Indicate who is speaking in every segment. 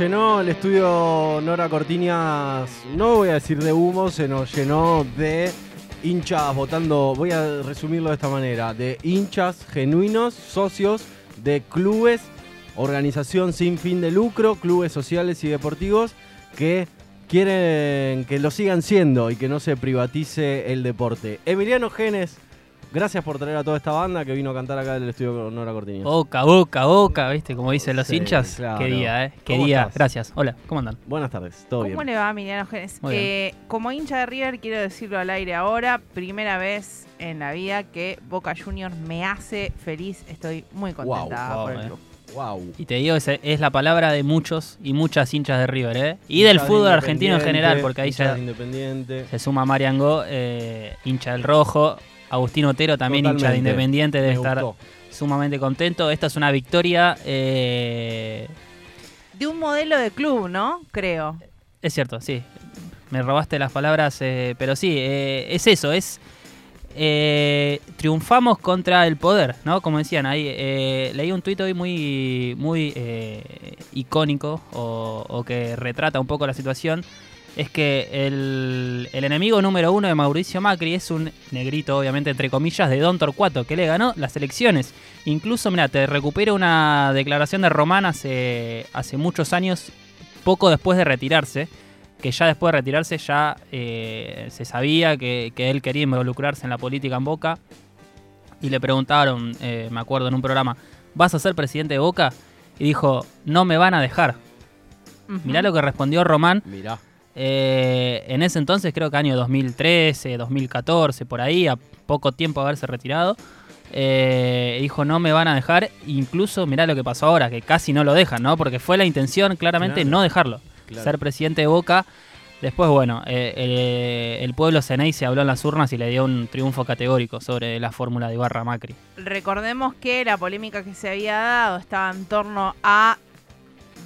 Speaker 1: llenó el estudio Nora Cortiñas, no voy a decir de humo, se nos llenó de hinchas votando, voy a resumirlo de esta manera, de hinchas genuinos, socios de clubes, organización sin fin de lucro, clubes sociales y deportivos que quieren que lo sigan siendo y que no se privatice el deporte. Emiliano Genes Gracias por traer a toda esta banda que vino a cantar acá del estudio con Nora Cortiñas.
Speaker 2: Boca, boca, boca, ¿viste? Como dicen los hinchas. Qué día, ¿eh? Qué día. Gracias. Hola, ¿cómo andan?
Speaker 1: Buenas tardes, todo bien.
Speaker 3: ¿Cómo le va, Emiliano Genes? Eh, como hincha de River, quiero decirlo al aire ahora, primera vez en la vida que Boca Juniors me hace feliz. Estoy muy contenta por el club.
Speaker 2: Wow. Y te digo, es, es la palabra de muchos y muchas hinchas de River, ¿eh? Y del fútbol argentino en general, porque ahí ya se suma Mariango, eh, hincha del rojo, Agustín Otero, también hincha de Independiente, debe estar sumamente contento. Esta es una victoria. Eh,
Speaker 3: de un modelo de club, ¿no? Creo.
Speaker 2: Es cierto, sí. Me robaste las palabras, eh, pero sí, eh, es eso, es. Triunfamos contra el poder, ¿no? Como decían ahí, leí un tuit hoy muy, muy icónico o, que retrata un poco la situación es que el, enemigo número uno de Mauricio Macri es un negrito, obviamente, entre comillas, de Don Torcuato, que le ganó las elecciones. Incluso, mira, te recupero una declaración de Román hace muchos años, poco después de retirarse, que ya después de retirarse ya eh, se sabía que, él quería involucrarse en la política en Boca. Y le preguntaron, eh, me acuerdo en un programa, ¿vas a ser presidente de Boca? Y dijo, no me van a dejar. Mirá lo que respondió Román.
Speaker 1: Mirá
Speaker 2: eh, en ese entonces, creo que año 2013, 2014, por ahí, a poco tiempo de haberse retirado, eh, dijo no me van a dejar. Incluso, mirá lo que pasó ahora, que casi no lo dejan, ¿no? Porque fue la intención claramente no dejarlo. Ser presidente de Boca. Después, bueno, eh, el pueblo Ceney se habló en las urnas y le dio un triunfo categórico sobre la fórmula de Ibarra Macri.
Speaker 3: Recordemos que la polémica que se había dado estaba en torno a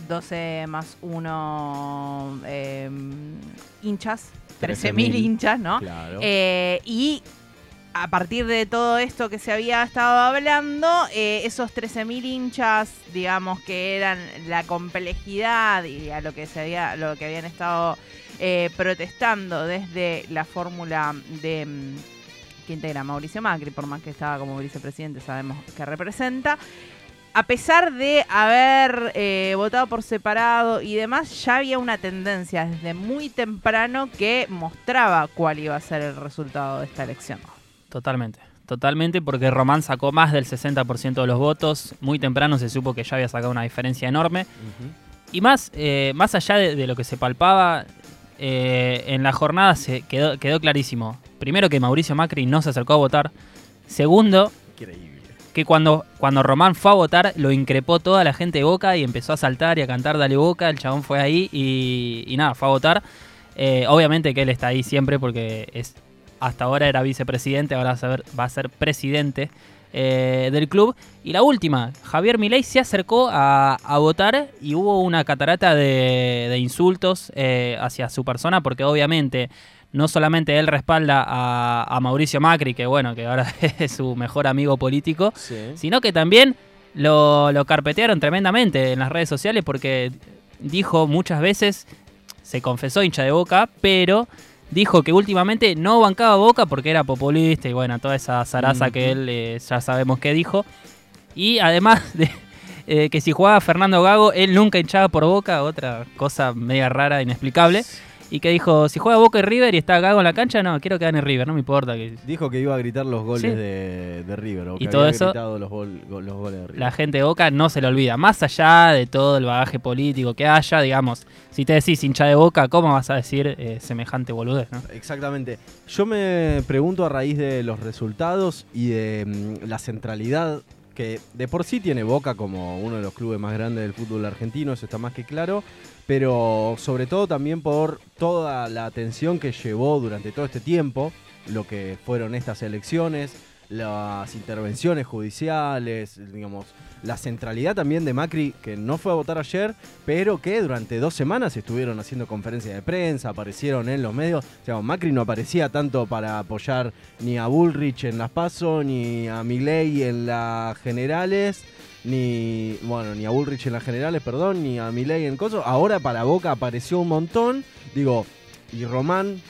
Speaker 3: 12 más 1 em, hinchas, 13.000 hinchas, ¿no? Eh, y a partir de todo esto que se había estado hablando, eh, esos 13.000 hinchas, digamos que eran la complejidad y a lo que se había, lo que habían estado eh, protestando desde la fórmula de em, que integra Mauricio Macri, por más que estaba como vicepresidente, sabemos que representa a pesar de haber eh, votado por separado y demás, ya había una tendencia desde muy temprano que mostraba cuál iba a ser el resultado de esta elección.
Speaker 2: Totalmente. Totalmente, porque Román sacó más del 60% de los votos. Muy temprano se supo que ya había sacado una diferencia enorme. Y más, eh, más allá de, lo que se palpaba, eh, en la jornada se quedó, quedó clarísimo. Primero que Mauricio Macri no se acercó a votar. Segundo, Increíble que cuando, cuando Román fue a votar lo increpó toda la gente de Boca y empezó a saltar y a cantar Dale Boca, el chabón fue ahí y, nada, fue a votar. Eh, obviamente que él está ahí siempre porque es hasta ahora era vicepresidente, ahora va a ser, presidente eh, del club. Y la última, Javier Milei se acercó a, votar y hubo una catarata de, insultos eh, hacia su persona porque obviamente no solamente él respalda a, Mauricio Macri, que bueno, que ahora es su mejor amigo político, sino que también lo, carpetearon tremendamente en las redes sociales porque dijo muchas veces, se confesó hincha de boca, pero dijo que últimamente no bancaba Boca porque era populista y bueno, toda esa zaraza que él eh, ya sabemos que dijo. Y además de eh, que si jugaba Fernando Gago, él nunca hinchaba por Boca, otra cosa media rara, inexplicable y que dijo, si juega Boca y River y está Gago en la cancha, no, quiero que gane River, no me importa. Que...
Speaker 1: Dijo que iba a gritar los goles de, River,
Speaker 2: y todo eso, los, goles de River. La gente de Boca no se lo olvida, más allá de todo el bagaje político que haya, digamos, si te decís hincha de Boca, ¿cómo vas a decir eh, semejante boludez?
Speaker 1: Exactamente. Yo me pregunto a raíz de los resultados y de mm, la centralidad que de por sí tiene Boca como uno de los clubes más grandes del fútbol argentino, eso está más que claro, pero sobre todo también por toda la atención que llevó durante todo este tiempo, lo que fueron estas elecciones, las intervenciones judiciales, digamos, la centralidad también de Macri, que no fue a votar ayer, pero que durante dos semanas estuvieron haciendo conferencias de prensa, aparecieron en los medios. O sea, Macri no aparecía tanto para apoyar ni a Bullrich en las PASO, ni a Milei en las generales. ni bueno, ni a Bullrich en las generales, perdón, ni a Milei en Coso. Ahora para Boca apareció un montón. Digo, y Román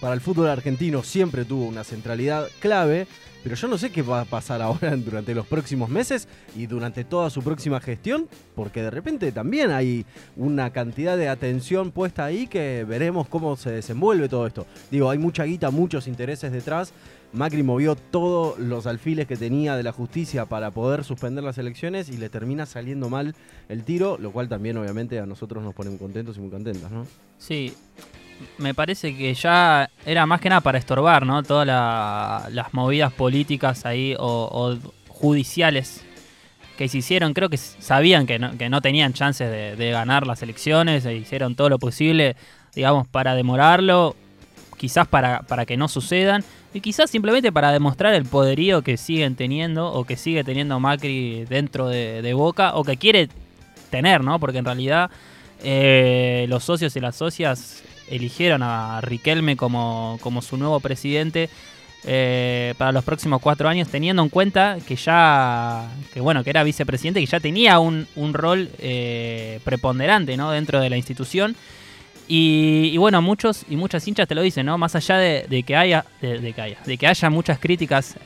Speaker 1: para el fútbol argentino siempre tuvo una centralidad clave. Pero yo no sé qué va a pasar ahora durante los próximos meses y durante toda su próxima gestión, porque de repente también hay una cantidad de atención puesta ahí que veremos cómo se desenvuelve todo esto. Digo, hay mucha guita, muchos intereses detrás. Macri movió todos los alfiles que tenía de la justicia para poder suspender las elecciones y le termina saliendo mal el tiro, lo cual también obviamente a nosotros nos pone muy contentos y muy contentas, ¿no?
Speaker 2: Sí, me parece que ya era más que nada para estorbar, ¿no? Todas las movidas políticas ahí o, judiciales que se hicieron. Creo que sabían que no, que no tenían chances de, de, ganar las elecciones e hicieron todo lo posible, digamos, para demorarlo, quizás para, para que no sucedan y quizás simplemente para demostrar el poderío que siguen teniendo o que sigue teniendo Macri dentro de, Boca o que quiere tener, ¿no? Porque en realidad eh, los socios y las socias eligieron a Riquelme como, como su nuevo presidente eh, para los próximos cuatro años, teniendo en cuenta que ya, que bueno, que era vicepresidente, que ya tenía un, un rol eh, preponderante ¿no? dentro de la institución. Y, bueno, muchos y muchas hinchas te lo dicen, ¿no? Más allá de, que haya, de, que haya, de que haya muchas críticas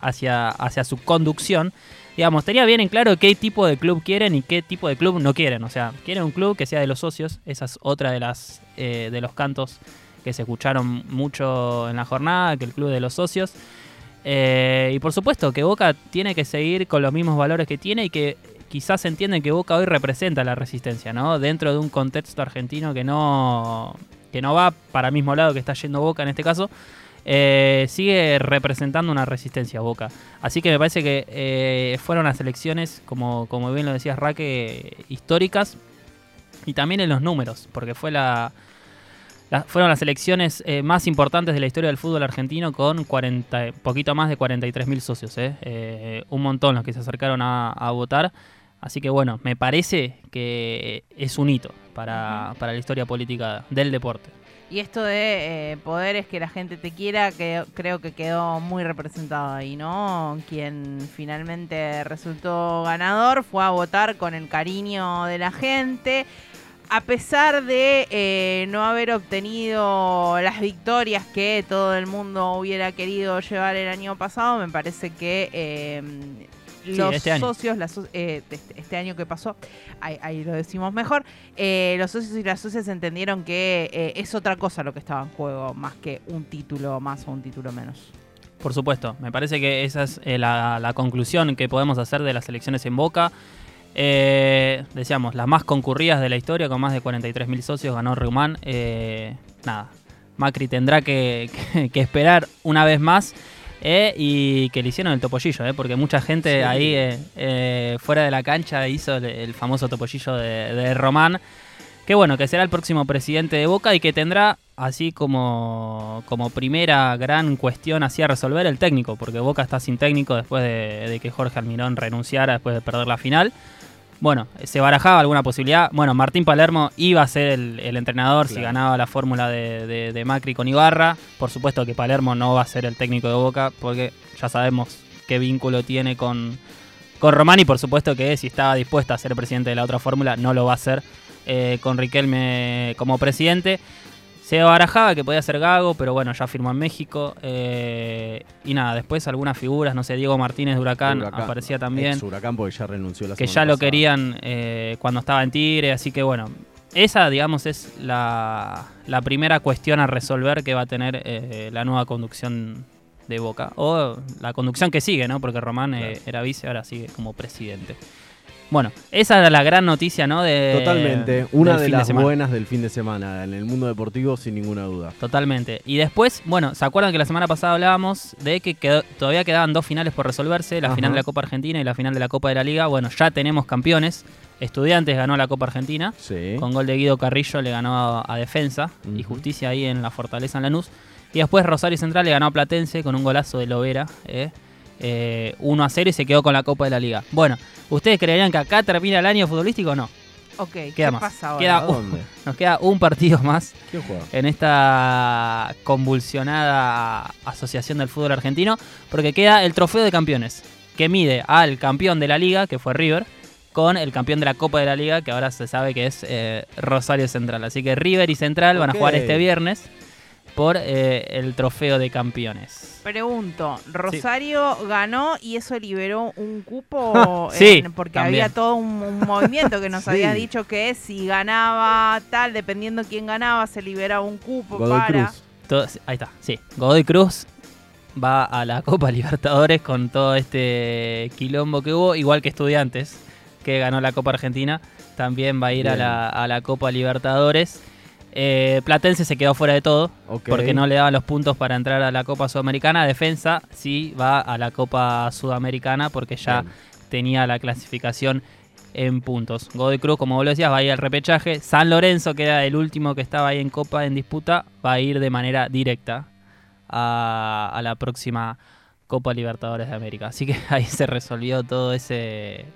Speaker 2: hacia, hacia su conducción, digamos, tenía bien en claro qué tipo de club quieren y qué tipo de club no quieren. O sea, quieren un club que sea de los socios. Esa es otra de las eh, de los cantos que se escucharon mucho en la jornada, que el club de los socios. Eh, y por supuesto que Boca tiene que seguir con los mismos valores que tiene y que quizás entienden que Boca hoy representa la resistencia, ¿no? Dentro de un contexto argentino que no, que no va para el mismo lado que está yendo Boca en este caso. Eh, sigue representando una resistencia Boca. Así que me parece que eh, fueron las elecciones, como, como bien lo decías Raque, históricas y también en los números, porque fue la, fueron las elecciones eh, más importantes de la historia del fútbol argentino con 40, poquito más de 43 mil socios. un montón los que se acercaron a, a votar. Así que bueno, me parece que es un hito para, para la historia política del deporte.
Speaker 3: Y esto de eh, poderes que la gente te quiera, que creo que quedó muy representado ahí, ¿no? Quien finalmente resultó ganador fue a votar con el cariño de la gente. A pesar de eh, no haber obtenido las victorias que todo el mundo hubiera querido llevar el año pasado, me parece que eh, los este socios, eh, este, este, año que pasó, ahí, lo decimos mejor, eh, los socios y las socias entendieron que eh, es otra cosa lo que estaba en juego, más que un título más o un título menos.
Speaker 2: Por supuesto, me parece que esa es la, conclusión que podemos hacer de las elecciones en Boca. decíamos, las más concurridas de la historia, con más de 43.000 socios, ganó Reumán. nada, Macri tendrá que esperar una vez más eh, y que le hicieron el topollillo, eh, porque mucha gente ahí eh, fuera de la cancha hizo el, famoso topollillo de, Román. Que bueno, que será el próximo presidente de Boca y que tendrá así como, como primera gran cuestión así a resolver el técnico, porque Boca está sin técnico después de, de que Jorge Almirón renunciara después de perder la final. Bueno, se barajaba alguna posibilidad. Bueno, Martín Palermo iba a ser el, entrenador si ganaba la fórmula de, Macri con Ibarra. Por supuesto que Palermo no va a ser el técnico de Boca porque ya sabemos qué vínculo tiene con, con Román y por supuesto que si estaba dispuesta a ser presidente de la otra fórmula no lo va a hacer eh, con Riquelme como presidente. Se barajaba que podía ser Gago, pero bueno, ya firmó en México. Eh, y nada, después algunas figuras, no sé, Diego Martínez de Huracán, aparecía también.
Speaker 1: Huracán porque ya renunció la
Speaker 2: Que ya lo querían eh, cuando estaba en Tigre, así que bueno, esa, digamos, es la, primera cuestión a resolver que va a tener eh, la nueva conducción de Boca. O la conducción que sigue, ¿no? Porque Román era vice, ahora sigue como presidente. Bueno, esa era la gran noticia, ¿no? De,
Speaker 1: Totalmente, una de las buenas del fin de semana en el mundo deportivo, sin ninguna duda.
Speaker 2: Totalmente. Y después, bueno, ¿se acuerdan que la semana pasada hablábamos de que todavía quedaban dos finales por resolverse, la final de la Copa Argentina y la final de la Copa de la Liga? Bueno, ya tenemos campeones. Estudiantes ganó la Copa Argentina, sí. con gol de Guido Carrillo le ganó a, Defensa y Justicia ahí en la Fortaleza en Lanús. Y después Rosario Central le ganó a Platense con un golazo de Lovera, eh, eh, 1 a 0 y se quedó con la Copa de la Liga. Bueno, ¿Ustedes creerían que acá termina el año futbolístico o no?
Speaker 3: Ok, queda ¿qué más. pasa ahora?
Speaker 2: Queda nos queda un partido más en esta convulsionada asociación del fútbol argentino, porque queda el trofeo de campeones. que mide al campeón de la liga, que fue River, con el campeón de la Copa de la Liga, que ahora se sabe que es eh, Rosario Central. Así que River y Central van a jugar este viernes por eh, el trofeo de campeones.
Speaker 3: Pregunto, Rosario ganó y eso liberó un cupo sí, porque había todo un, movimiento que nos había dicho que si ganaba tal, dependiendo quién ganaba, se liberaba un cupo para...
Speaker 2: Cruz. ahí está, sí. Godoy Cruz va a la Copa Libertadores con todo este quilombo que hubo, igual que Estudiantes que ganó la Copa Argentina, también va a ir a la, Copa Libertadores. Eh, Platense se quedó fuera de todo porque no le daban los puntos para entrar a la Copa Sudamericana. Defensa sí va a la Copa Sudamericana porque ya tenía la clasificación en puntos. Godoy Cruz, como vos lo decías, va a ir al repechaje. San Lorenzo, que era el último que estaba ahí en Copa en disputa, va a ir de manera directa a, a la próxima Copa Libertadores de América. Así que ahí se resolvió todo ese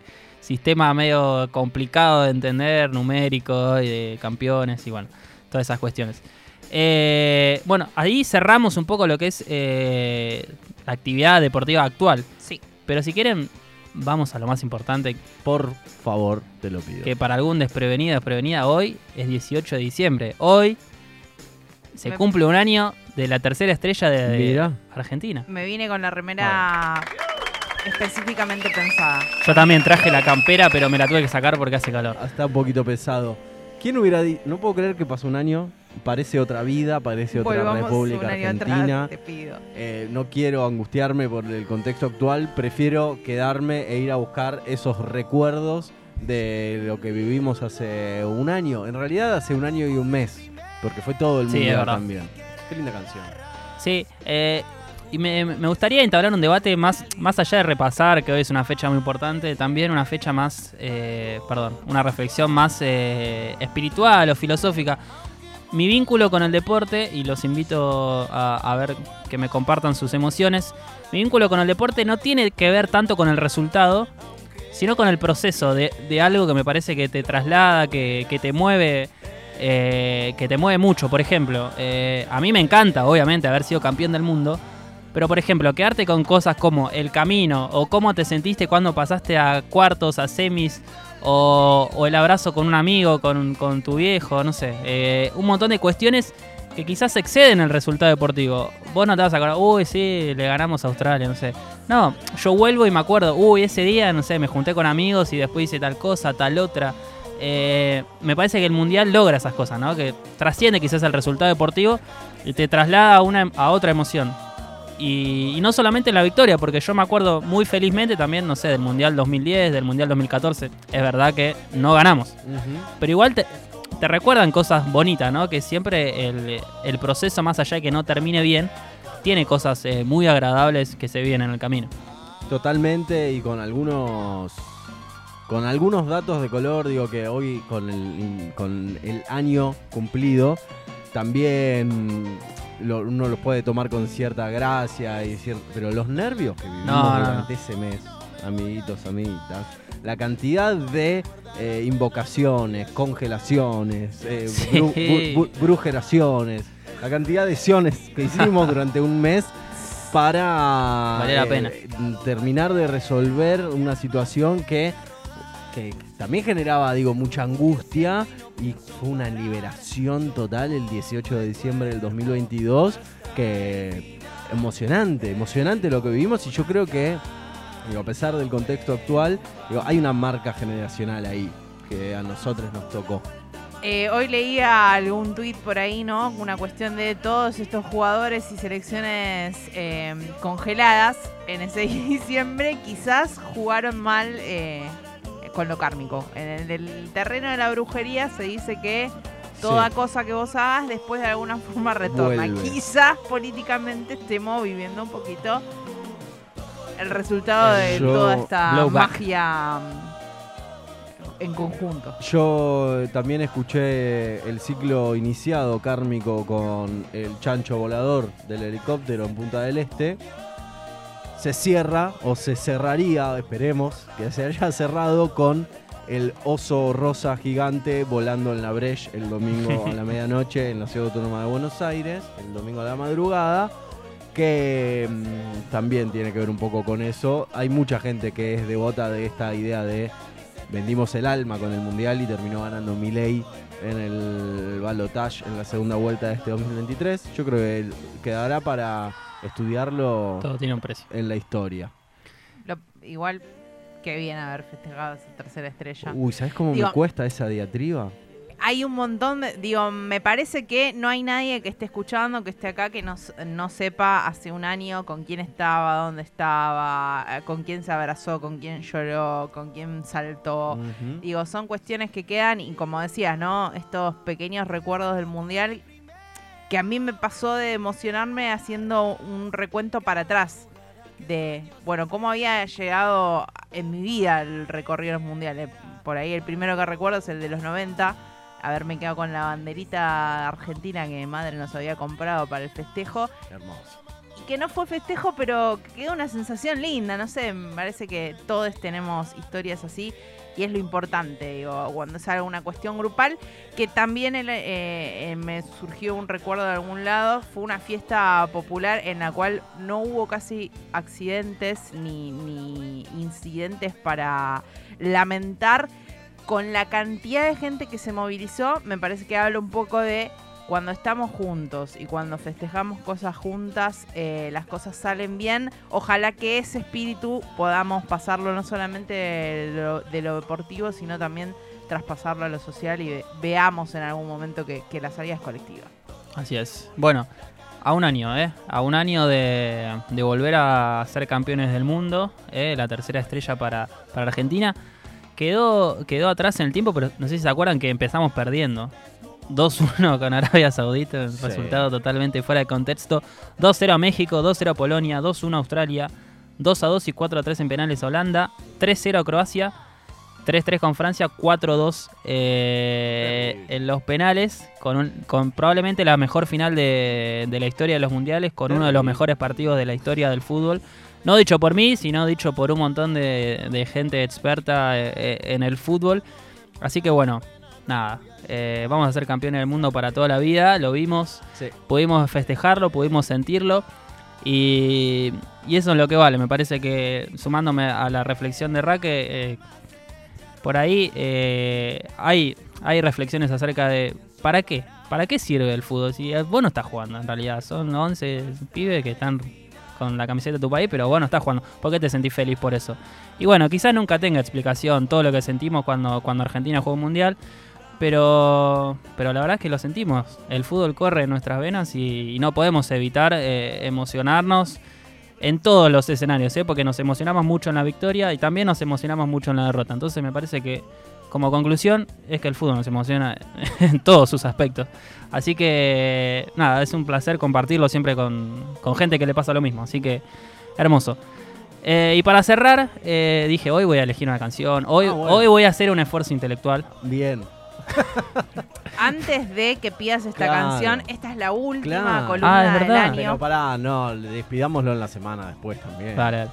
Speaker 2: sistema medio complicado de entender, numérico, y de campeones y bueno, todas esas cuestiones. Eh, bueno, ahí cerramos un poco lo que es eh, la actividad deportiva actual.
Speaker 3: Sí.
Speaker 2: Pero si quieren, vamos a lo más importante.
Speaker 1: Por favor, te lo pido.
Speaker 2: Que para algún desprevenido, desprevenida, hoy es 18 de diciembre. Hoy se cumple un año de la tercera estrella de, Argentina.
Speaker 3: Me vine con la remera específicamente pensada.
Speaker 2: Yo también traje la campera, pero me la tuve que sacar porque hace calor.
Speaker 1: Está un poquito pesado. ¿Quién hubiera dicho? No puedo creer que pasó un año. Parece otra vida, parece otra República Argentina. Eh, no quiero angustiarme por el contexto actual. Prefiero quedarme e ir a buscar esos recuerdos de lo que vivimos hace un año. En realidad hace un año y un mes. Porque fue todo el mundo también. Qué linda canción.
Speaker 2: Sí, eh, y me, gustaría entablar un debate más, más allá de repasar que hoy es una fecha muy importante, también una fecha más, eh, perdón, una reflexión más eh, espiritual o filosófica. Mi vínculo con el deporte, y los invito a, ver que me compartan sus emociones, mi vínculo con el deporte no tiene que ver tanto con el resultado, sino con el proceso de, algo que me parece que te traslada, que, te mueve. Eh, que te mueve mucho, por ejemplo, a mí me encanta, obviamente, haber sido campeón del mundo, pero por ejemplo, quedarte con cosas como el camino o cómo te sentiste cuando pasaste a cuartos, a semis o, el abrazo con un amigo, con, tu viejo, no sé. Eh, un montón de cuestiones que quizás exceden el resultado deportivo. Vos no te vas a acordar, uy, sí, le ganamos a Australia, no sé. No, yo vuelvo y me acuerdo, uy, ese día, no sé, me junté con amigos y después hice tal cosa, tal otra. Eh, me parece que el mundial logra esas cosas, ¿no? Que trasciende quizás el resultado deportivo y te traslada a, una, a otra emoción. Y, no solamente la victoria, porque yo me acuerdo muy felizmente también, no sé, del Mundial 2010, del Mundial 2014. Es verdad que no ganamos. Pero igual te, recuerdan cosas bonitas, ¿no? Que siempre el, proceso, más allá de que no termine bien, tiene cosas eh, muy agradables que se vienen en el camino.
Speaker 1: Totalmente, y con algunos con algunos datos de color, digo que hoy con el, con el año cumplido, también uno los puede tomar con cierta gracia, y pero los nervios que vivimos durante ese mes, amiguitos, amiguitas, la cantidad de eh, invocaciones, congelaciones, eh, brujeraciones, la cantidad de siones que hicimos durante un mes para
Speaker 2: eh,
Speaker 1: terminar de resolver una situación que que también generaba, digo, mucha angustia y fue una liberación total el 18 de diciembre del 2022 que emocionante, emocionante lo que vivimos y yo creo que, digo, a pesar del contexto actual, hay una marca generacional ahí que a nosotros nos tocó.
Speaker 3: Eh, hoy leía algún tuit por ahí, ¿no? Una cuestión de todos estos jugadores y selecciones eh, congeladas en ese diciembre, quizás jugaron mal eh, con lo kármico. En el, terreno de la brujería se dice que toda cosa que vos hagas después de alguna forma retorna. Quizás políticamente estemos viviendo un poquito el resultado de toda esta magia mm, en conjunto.
Speaker 1: Yo también escuché el ciclo iniciado kármico con el chancho volador del helicóptero en Punta del Este se cierra o se cerraría, esperemos que se haya cerrado con el oso rosa gigante volando en la Breche el domingo a la medianoche en la Ciudad Autónoma de Buenos Aires, el domingo a la madrugada. que mm, también tiene que ver un poco con eso. Hay mucha gente que es devota de esta idea de vendimos el alma con el Mundial y terminó ganando Milei en el balotage en la segunda vuelta de este 2023. Yo creo que quedará para estudiarlo
Speaker 2: Todo tiene un precio.
Speaker 1: en la historia.
Speaker 3: Lo- igual, qué bien haber festejado esa tercera estrella.
Speaker 1: Uy, ¿sabes cómo
Speaker 3: Digo-
Speaker 1: me cuesta esa diatriba?
Speaker 3: Hay un montón de. Digo, me parece que no hay nadie que esté escuchando, que esté acá, que no, s- no sepa hace un año con quién estaba, dónde estaba, eh, con quién se abrazó, con quién lloró, con quién saltó.
Speaker 1: Ujú.
Speaker 3: Digo, son cuestiones que quedan y como decías, ¿no? Estos pequeños recuerdos del mundial que a mí me pasó de emocionarme haciendo un recuento para atrás de, bueno, cómo había llegado en mi vida el recorrido de los mundiales. Por ahí el primero que recuerdo es el de los 90, haberme quedado con la banderita argentina que mi madre nos había comprado para el festejo
Speaker 1: Hermoso.
Speaker 3: y que no fue festejo, pero que quedó una sensación linda, no sé, me parece que todos tenemos historias así y es lo importante, digo, cuando es alguna cuestión grupal, que también eh, eh, me surgió un recuerdo de algún lado, fue una fiesta popular en la cual no hubo casi accidentes ni, ni incidentes para lamentar. Con la cantidad de gente que se movilizó, me parece que habla un poco de cuando estamos juntos y cuando festejamos cosas juntas, eh, las cosas salen bien. Ojalá que ese espíritu podamos pasarlo no solamente de lo, de lo deportivo, sino también traspasarlo a lo social y ve- veamos en algún momento que, que la salida es colectiva.
Speaker 2: Así es. Bueno, a un año, ¿eh? A un año de, de volver a ser campeones del mundo, ¿eh? La tercera estrella para, para Argentina. Quedó, quedó atrás en el tiempo, pero no sé si se acuerdan que empezamos perdiendo. 2-1 con Arabia Saudita,
Speaker 1: Sí.
Speaker 2: resultado totalmente fuera de contexto. 2-0 a México, 2-0 a Polonia, 2-1 a Australia, 2-2 y 4-3 en penales a Holanda, 3-0 a Croacia, 3-3 con Francia, 4-2 eh, en los penales, con, un- con probablemente la mejor final de, de la historia de los mundiales, con uno de los mejores partidos de la historia del fútbol. No dicho por mí, sino dicho por un montón de, de gente experta eh, eh, en el fútbol. Así que bueno, nada, eh, vamos a ser campeones del mundo para toda la vida, lo vimos,
Speaker 1: Sí.
Speaker 2: pudimos festejarlo, pudimos sentirlo. Y, y eso es lo que vale. Me parece que sumándome a la reflexión de Raque, eh, por ahí eh, hay, hay reflexiones acerca de ¿para qué? ¿Para qué sirve el fútbol? Si vos no estás jugando en realidad, son 11 pibes que están con la camiseta de tu país, pero vos no estás jugando. ¿Por qué te sentís feliz por eso? Y bueno, quizás nunca tenga explicación todo lo que sentimos cuando, cuando Argentina juega un mundial, pero, pero la verdad es que lo sentimos. El fútbol corre en nuestras venas y, y no podemos evitar eh, emocionarnos en todos los escenarios, ¿eh? porque nos emocionamos mucho en la victoria y también nos emocionamos mucho en la derrota. Entonces me parece que como conclusión es que el fútbol nos emociona en todos sus aspectos. Así que nada, es un placer compartirlo siempre con, con gente que le pasa lo mismo. Así que hermoso. Eh, y para cerrar, eh, dije, hoy voy a elegir una canción, hoy,
Speaker 1: Ah, bueno.
Speaker 2: hoy voy a hacer un esfuerzo intelectual.
Speaker 1: Bien.
Speaker 3: Antes de que pidas esta
Speaker 1: Claro.
Speaker 3: canción, esta es la última
Speaker 1: Claro.
Speaker 3: columna
Speaker 2: Ah, es
Speaker 3: del
Speaker 2: verdad.
Speaker 3: año.
Speaker 1: Pero pará, no, despidámoslo en la semana después también.
Speaker 2: Vale,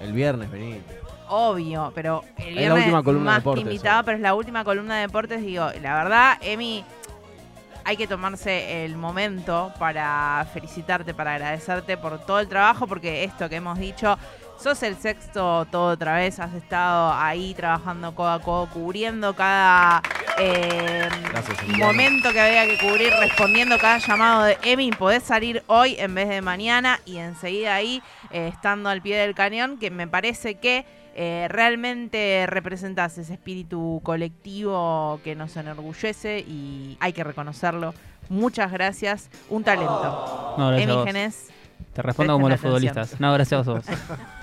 Speaker 1: El viernes vení.
Speaker 3: Obvio, pero el
Speaker 1: Es la
Speaker 3: viernes
Speaker 1: última columna de
Speaker 3: más
Speaker 1: deportes,
Speaker 3: que invitado,
Speaker 1: hoy.
Speaker 3: pero es la última columna de deportes. Digo, la verdad, Emi, hay que tomarse el momento para felicitarte, para agradecerte por todo el trabajo, porque esto que hemos dicho, sos el sexto todo otra vez, has estado ahí trabajando codo a codo, cubriendo cada eh,
Speaker 1: Gracias,
Speaker 3: momento que había que cubrir, respondiendo cada llamado de Emi. Podés salir hoy en vez de mañana y enseguida ahí, eh, estando al pie del cañón, que me parece que eh, realmente representás ese espíritu colectivo que nos enorgullece y hay que reconocerlo. Muchas gracias. Un talento.
Speaker 2: no, gracias a
Speaker 3: Emi. Genés.
Speaker 2: Te respondo como los futbolistas. No, gracias a vos.